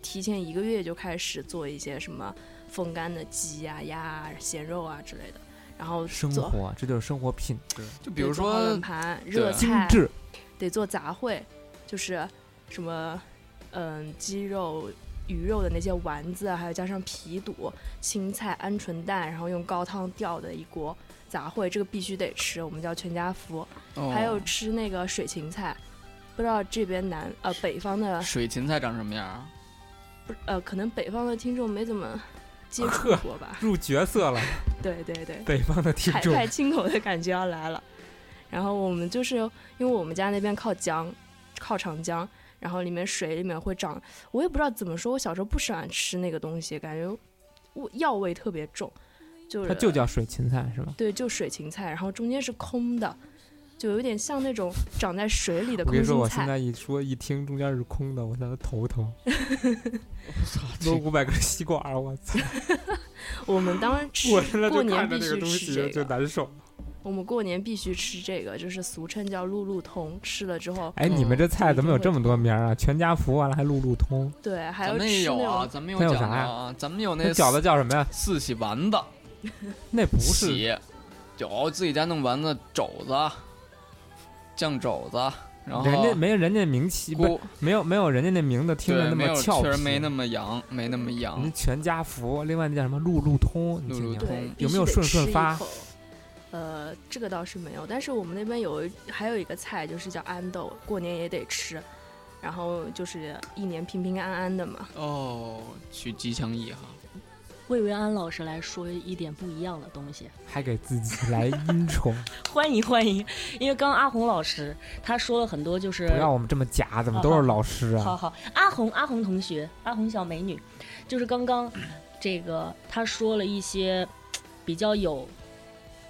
提前一个月就开始做一些什么风干的鸡啊、鸭啊、咸肉啊之类的，然后生活，这就是生活品质，就比如说冷盘、热精菜，致。得做杂烩，就是什么嗯鸡肉。鱼肉的那些丸子啊，还有加上皮肚、青菜、鹌鹑蛋，然后用高汤吊的一锅杂烩，这个必须得吃，我们叫全家福。哦还有吃那个水芹菜，不知道这边南呃北方的水芹菜长什么样啊？不呃可能北方的听众没怎么接触过吧？<laughs> 入角色了，<laughs> 对对对，北方的听众海派清口的感觉要来了。然后我们就是因为我们家那边靠江，靠长江，然后里面水里面会长，我也不知道怎么说，我小时候不喜欢吃那个东西，感觉味药味特别重，就是它就叫水芹菜是吗？对，就水芹菜，然后中间是空的，就有点像那种长在水里的空我跟你说，我。现在一说一听中间是空的，我现在头疼，<laughs> 我操，多五百根吸管儿，我操！我们当时吃过年必须东西就吃这个，难受。我们过年必须吃这个，就是俗称叫路路通，吃了之后，哎，你们这菜怎么有这么多名儿啊？全家福完了还路路通，对，还有咱们也有啊，吃那种咱们有讲那有啥啊，咱们有那那饺子叫什么呀？四喜丸子，<laughs> 那不是，有自己家弄丸子，肘子，酱肘子，然后人家没有人家名气，不，没有没有人家那名字听着，那，么俏皮，确实没那么洋，没那么人洋家。全家福，另外那叫什么路路通，路路通，有没有顺顺发口？呃，这个倒是没有，但是我们那边有一还有一个菜，就是叫安豆，过年也得吃，然后就是一年平平安安的嘛。哦，取吉祥意哈。魏维安老师来说一点不一样的东西，还给自己来阴冲，<laughs> 欢迎欢迎！因为刚刚阿红老师他说了很多，就是不让我们这么假，怎么都是老师啊？好好，阿红阿红同学，阿红小美女，就是刚刚这个他说了一些比较有，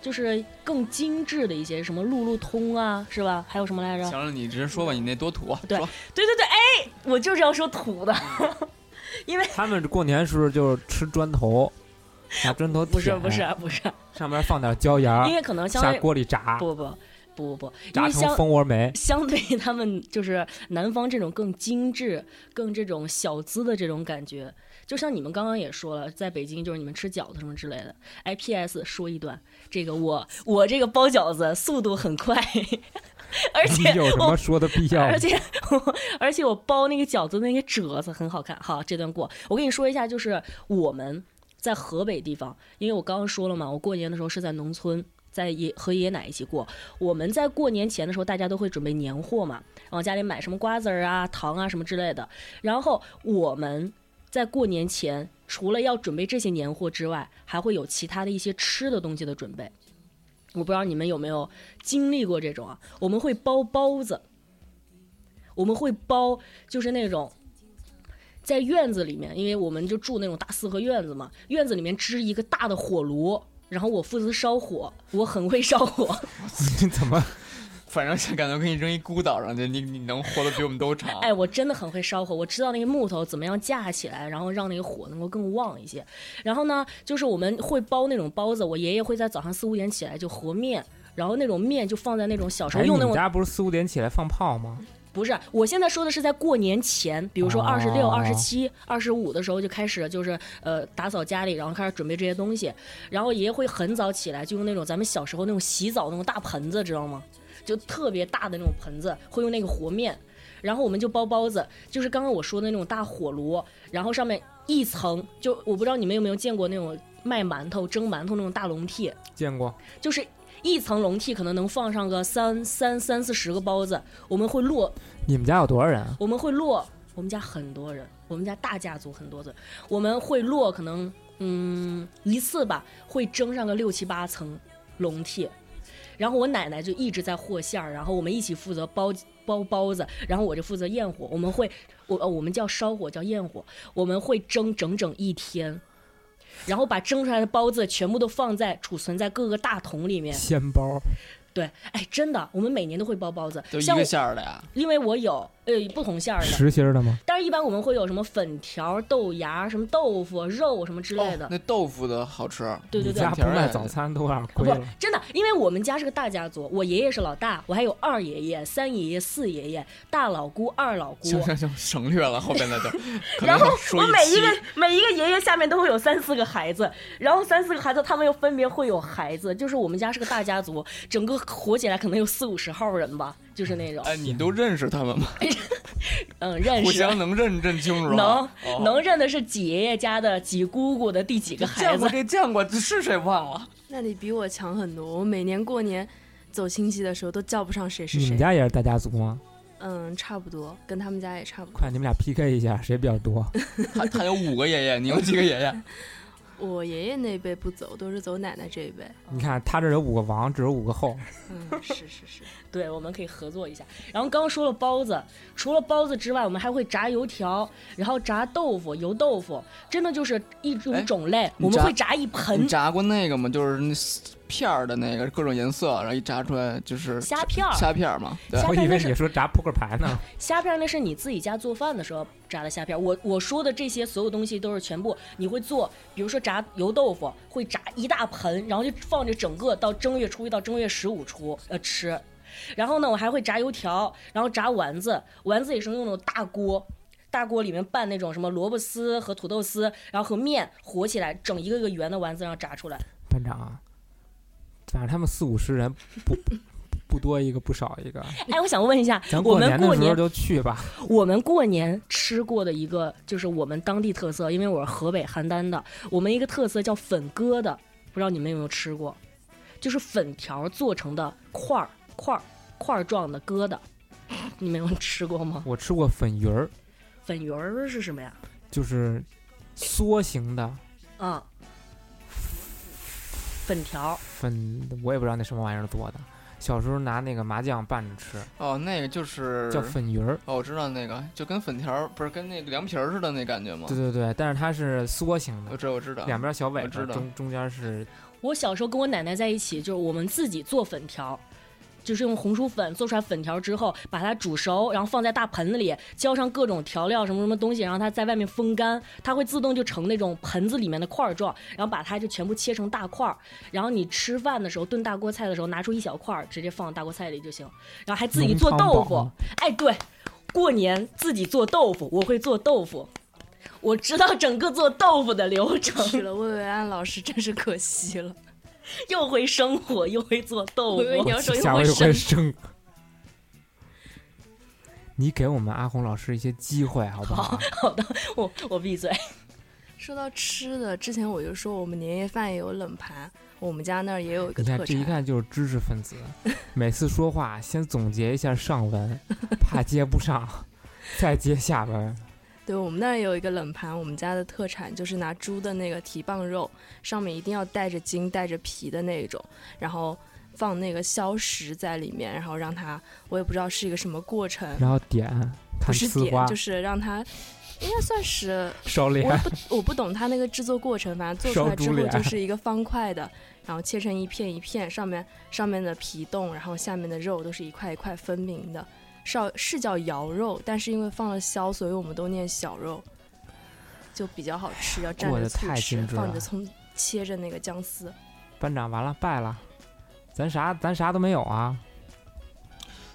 就是更精致的一些什么路路通啊，是吧？还有什么来着？行了，你直接说吧，你那多土啊。对说对对对，哎，我就是要说土的，<laughs> 因为他们过年时候就是吃砖头，拿砖头不是不是不是，上面放点椒盐儿，因为可能相下对锅里炸，不不不不不，因炸成为相蜂窝煤。相对他们就是南方这种更精致、更这种小资的这种感觉，就像你们刚刚也说了，在北京就是你们吃饺子什么之类的。哎，P.S. 说一段，这个我我这个包饺子速度很快，<laughs> 而且你有什么说的必要？而且我而且我包那个饺子那个褶子很好看。好，这段过。我跟你说一下，就是我们在河北地方，因为我刚刚说了嘛，我过年的时候是在农村。在爷和爷爷奶一起过，我们在过年前的时候，大家都会准备年货嘛，然后家里买什么瓜子儿啊、糖啊什么之类的。然后我们在过年前，除了要准备这些年货之外，还会有其他的一些吃的东西的准备。我不知道你们有没有经历过这种啊？我们会包包子，我们会包就是那种在院子里面，因为我们就住那种大四合院子嘛，院子里面支一个大的火炉，然后我负责烧火，我很会烧火。<laughs> 你怎么反正想感觉给你扔一孤岛上去，你你能活得比我们都长。<laughs> 哎，我真的很会烧火，我知道那个木头怎么样架起来，然后让那个火能够更旺一些。然后呢，就是我们会包那种包子，我爷爷会在早上四五点起来就和面，然后那种面就放在那种小时候哎，用那种你们家不是四五点起来放炮吗？不是，我现在说的是在过年前，比如说二十六、哦二十七、二十五的时候就开始就是呃打扫家里，然后开始准备这些东西。然后爷爷会很早起来，就用那种咱们小时候那种洗澡那种大盆子，知道吗？就特别大的那种盆子，会用那个和面。然后我们就包包子，就是刚刚我说的那种大火炉，然后上面一层，就我不知道你们有没有见过那种卖馒头、蒸馒头那种大笼屉，见过，就是一层笼屉可能能放上个三三三四十个包子，我们会落你们家有多少人啊？我们会落，我们家很多人，我们家大家族很多人，我们会落可能嗯一次吧，会蒸上个六七八层笼屉，然后我奶奶就一直在和馅儿，然后我们一起负责包包包子，然后我就负责焰火，我们会我呃我们叫烧火叫焰火，我们会蒸整整一天。然后把蒸出来的包子全部都放在储存在各个大桶里面。鲜包，对，哎，真的，我们每年都会包包子，就一个像我馅儿的呀。因为我有呃不同馅儿的，实心儿的吗？但是一般我们会有什么粉条、豆芽、什么豆腐、肉什么之类的。哦那豆腐的好吃。对对对家，不卖早餐都有点亏不了。真的，因为我们家是个大家族，我爷爷是老大，我还有二爷爷、三爷爷、四爷爷、大老姑、二老姑。行行行，省略了后边的就。可能然后我每一个每一个爷爷下面都会有三四个孩子，然后三四个孩子他们又分别会有孩子，就是我们家是个大家族，整个活起来可能有四五十号人吧，就是那种，哎，你都认识他们吗？<laughs> 嗯，认识互。相能认认清楚吗？能、哦能认的是几爷爷家的几姑姑的第几个孩子见过，这见过，这是谁忘了？那你比我强很多。我每年过年走亲戚的时候都叫不上谁是你们谁。家也是大家族吗？嗯，差不多，跟他们家也差不多。快，你们俩 PK 一下，谁比较多？<laughs> 他他有五个爷爷，你有几个爷爷？我爷爷那辈不走，都是走奶奶这一辈。你看他这有五个王，只有五个后。嗯，是是是。<laughs> 对，我们可以合作一下。然后刚刚说了包子，除了包子之外，我们还会炸油条，然后炸豆腐、油豆腐，真的就是一种哎种类。我们会炸一盆炸过那个吗？就是那片儿的那个各种颜色，然后一炸出来就是虾片儿。虾片儿嘛。对我以为你说炸扑克牌呢。虾片儿那是你自己家做饭的时候炸的虾片儿。我我说的这些所有东西都是全部你会做，比如说炸油豆腐，会炸一大盆，然后就放着整个到正月初一到正月十五出呃吃。然后呢，我还会炸油条，然后炸丸子，丸子也是用那种大锅。大锅里面拌那种什么萝卜丝和土豆丝，然后和面和起来，整一个个圆的丸子，然后炸出来。班长啊，反正他们四五十人，不不多一个不少一个。<laughs> 哎，我想问一下，咱我们年的时候就去吧。我们过年吃过的一个就是我们当地特色，因为我是河北邯郸的，我们一个特色叫粉疙瘩，不知道你们有没有吃过？就是粉条做成的块儿块儿块儿状的疙瘩，<laughs> 你们有吃过吗？我吃过粉鱼儿，粉鱼儿是什么呀？就是梭形的啊、粉条，粉，我也不知道那什么玩意儿做的。小时候拿那个麻酱拌着吃，哦，那个就是叫粉鱼儿。哦，我知道那个，就跟粉条儿不是跟那个凉皮儿似的那感觉吗？对对对，但是它是梭形的，我知道，我知道。两边小尾巴，我知道中中间是我小时候跟我奶奶在一起，就是我们自己做粉条，就是用红薯粉做出来粉条之后，把它煮熟，然后放在大盆子里，浇上各种调料什么什么东西，然后它在外面风干，它会自动就成那种盆子里面的块儿状，然后把它就全部切成大块儿，然后你吃饭的时候炖大锅菜的时候拿出一小块儿，直接放大锅菜里就行，然后还自己做豆腐宝，哎，对，过年自己做豆腐，我会做豆腐。我知道整个做豆腐的流程，去了魏伟安老师真是可惜了。又会生火，又会做豆腐。要说又下回会生会生。你给我们阿红老师一些机会好不好？好的，我我闭嘴。说到吃的，之前我就说我们年夜饭也有冷盘，我们家那儿也有一个你看这一。看就是知识分子，<laughs> 每次说话先总结一下上文，怕接不上，再接下文。对我们那儿也有一个冷盘，我们家的特产就是拿猪的那个蹄膀肉，上面一定要带着筋、带着皮的那种，然后放那个消食在里面，然后让它，我也不知道是一个什么过程，然后点不是点，就，是让它应该算是 <laughs> 烧脸我不我不懂它那个制作过程，反正做出来之后就 <laughs> 是一个方块的，然后切成一片一片，上面上面的皮冻，然后下面的肉都是一块一块分明的，是要是叫肴肉，但是因为放了硝，所以我们都念小肉，就比较好吃，要蘸着醋吃精，致了放着葱，切着那个姜丝。班长完了败了，咱啥咱啥都没有啊，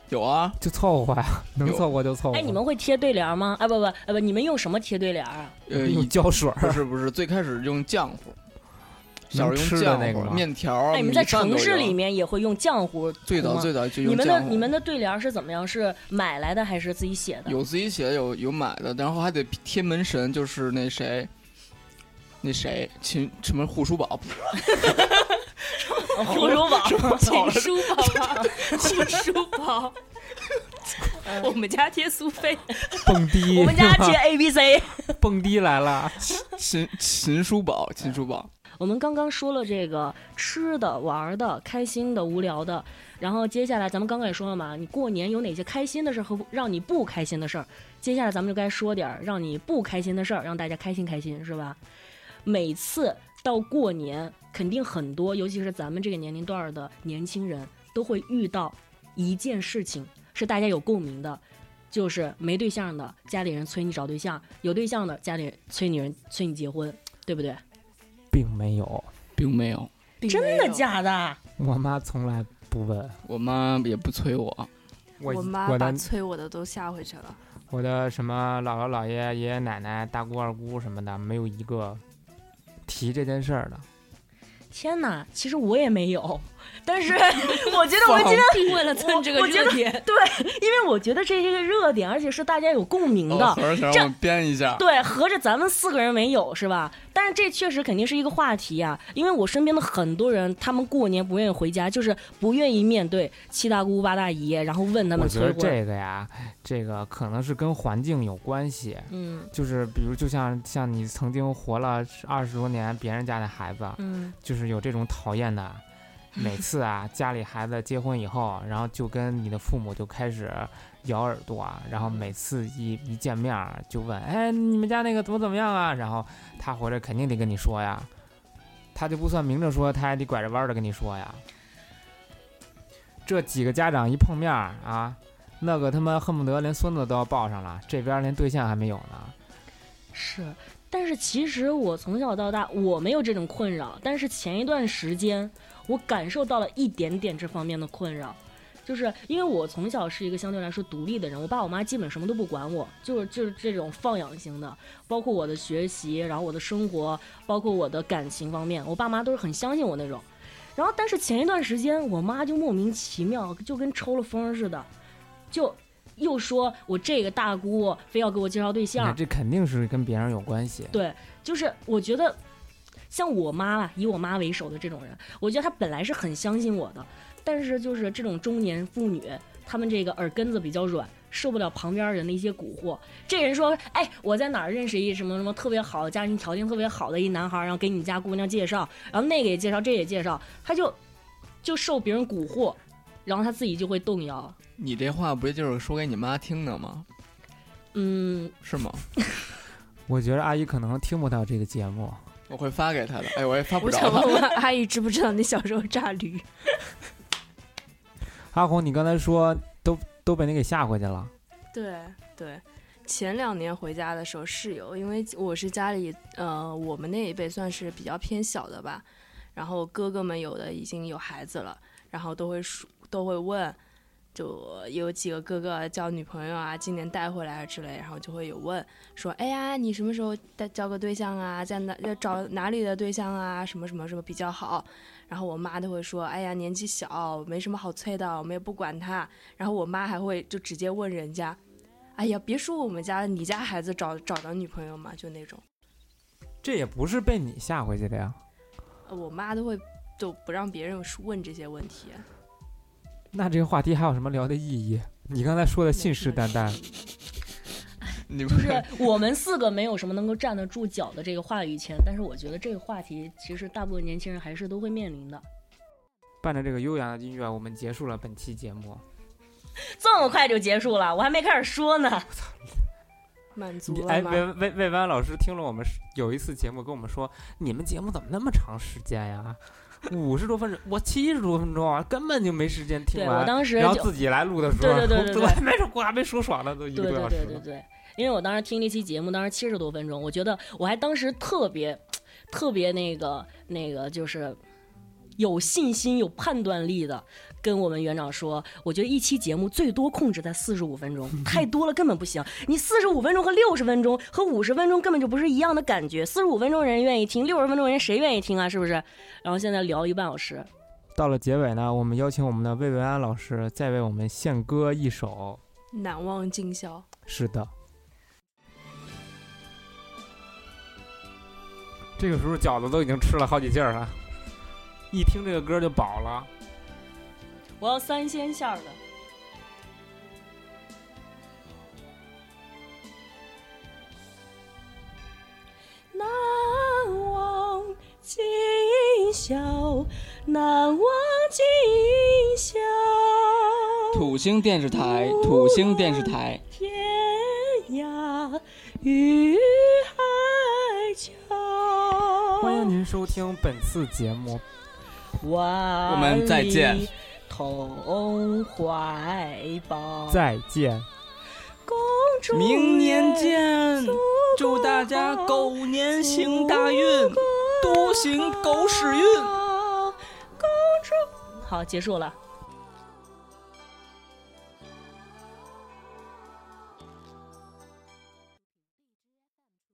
有啊，就凑合呀，能凑合就凑合。哎，你们会贴对联吗？啊不不啊不，你们用什么贴对联啊？呃，用胶水不是不是，最开始用浆糊，小时候吃用浆糊、的那个吗面条儿、哎，你们在城市里面也会用浆糊最早最早就用你们的你们的对联是怎么样？是买来的还是自己写的？有自己写的，有有买的，然后还得贴门神，就是那谁，那谁秦什么护舒宝，护书宝，秦书宝吧，请书宝。我们家贴苏菲，蹦迪，<laughs> 我们家贴 A B C。蹦迪来了，秦秦叔宝，秦叔宝，我们刚刚说了这个吃的、玩的、开心的、无聊的，然后接下来咱们刚刚也说了嘛，你过年有哪些开心的事儿和让你不开心的事儿？接下来咱们就该说点儿让你不开心的事儿，让大家开心开心，是吧？每次到过年，肯定很多，尤其是咱们这个年龄段的年轻人，都会遇到一件事情是大家有共鸣的，就是没对象的家里人催你找对象，有对象的家里人催你人催你结婚，对不对？并没有，并没有，真的假的？我妈从来不问我妈也不催我，我我妈把催我的都吓回去了。我的什么姥姥姥爷爷爷奶奶大姑二姑什么的，没有一个提这件事儿的。天哪，其实我也没有，但是我觉得我们今天，为了蹭这个热点，对因为我觉得这是一个热点，而且是大家有共鸣的。哦合着想这让我编一下，对，合着咱们四个人没有是吧？但是这确实肯定是一个话题呀、因为我身边的很多人，他们过年不愿意回家，就是不愿意面对七大姑八大姨，然后问他们催婚。觉得这个呀，这个可能是跟环境有关系。嗯就是比如，就像像你曾经活了二十多年别人家的孩子，嗯，就是有这种讨厌的，每次啊家里孩子结婚以后，然后就跟你的父母就开始咬耳朵啊，然后每次一一见面就问，哎，你们家那个怎么怎么样啊？然后他回来肯定得跟你说呀，他就不算明着说，他还得拐着弯的跟你说呀。这几个家长一碰面啊，那个他妈恨不得连孙子都要抱上了，这边连对象还没有呢。是。但是其实我从小到大我没有这种困扰，但是前一段时间我感受到了一点点这方面的困扰，就是因为我从小是一个相对来说独立的人，我爸我妈基本什么都不管我，就是就是这种放养型的，包括我的学习，然后我的生活，包括我的感情方面，我爸妈都是很相信我那种。然后但是前一段时间我妈就莫名其妙，就跟抽了风似的，就又说我这个大姑非要给我介绍对象，，这肯定是跟别人有关系。对，就是我觉得，像我妈吧，以我妈为首的这种人，我觉得她本来是很相信我的，但是就是这种中年妇女，她们这个耳根子比较软，受不了旁边人的一些蛊惑。这人说，哎，我在哪儿认识一什么什么特别好、家庭条件特别好的一男孩，然后给你家姑娘介绍，然后那个也介绍，这也介绍，他就就受别人蛊惑，然后他自己就会动摇。你这话不就是说给你妈听的吗？嗯，是吗？<laughs> 我觉得阿姨可能听不到这个节目。我会发给他的，哎，我也发不我着我。想问问 <laughs> 阿姨，知不知道你小时候炸驴？<laughs> 阿红，你刚才说都都被你给吓回去了，对对，前两年回家的时候是有，因为我是家里呃我们那一辈算是比较偏小的吧，然后哥哥们有的已经有孩子了，然后都会说都会问，就有几个哥哥交女朋友啊，今年带回来之类，然后就会有问说，哎呀，你什么时候带交个对象啊，在哪要找哪里的对象啊，什么什么什么比较好。然后我妈都会说：“哎呀，年纪小，没什么好催的，我们也不管他。”然后我妈还会就直接问人家：“哎呀，别说我们家，你家孩子找找到女朋友吗？”就那种，这也不是被你吓回去的呀。呃我妈都会就不让别人问这些问题。那这个话题还有什么聊的意义？你刚才说的信誓旦旦，<laughs> 你不就是我们四个没有什么能够站得住脚的这个话语权，但是我觉得这个话题其实大部分年轻人还是都会面临的。伴着这个悠扬的音乐，我们结束了本期节目。<laughs> 这么快就结束了，我还没开始说呢。满足了哎？魏魏魏班老师听了我们有一次节目，跟我们说，你们节目怎么那么长时间呀？五十多分钟，我七十多分钟啊，根本就没时间听完我。当时然后自己来录的时候，对对对对 <laughs> 对我还没说，我还没说爽呢，都一个对对多小时了。对对对，因为我当时听那期节目，当时七十多分钟，我觉得我还当时特别特别那个那个就是有信心、有判断力的。跟我们园长说，我觉得一期节目最多控制在四十五分钟，<laughs> 太多了根本不行。你四十五分钟和六十分钟和五十分钟根本就不是一样的感觉。四十五分钟人愿意听，六十分钟人谁愿意听啊？是不是？然后现在聊一个半小时，到了结尾呢，我们邀请我们的魏文安老师再为我们献歌一首。难忘今宵。是的，这个时候饺子都已经吃了好几件儿了，一听这个歌就饱了。我要三鲜馅儿的。难忘今宵，难忘今宵。土星电视台，土星电视台，天涯与海角。欢迎您收听本次节目，万我们再见同怀抱。再见。公主明年见！祝大家狗年行大运，多行狗屎运。公主，好，结束了。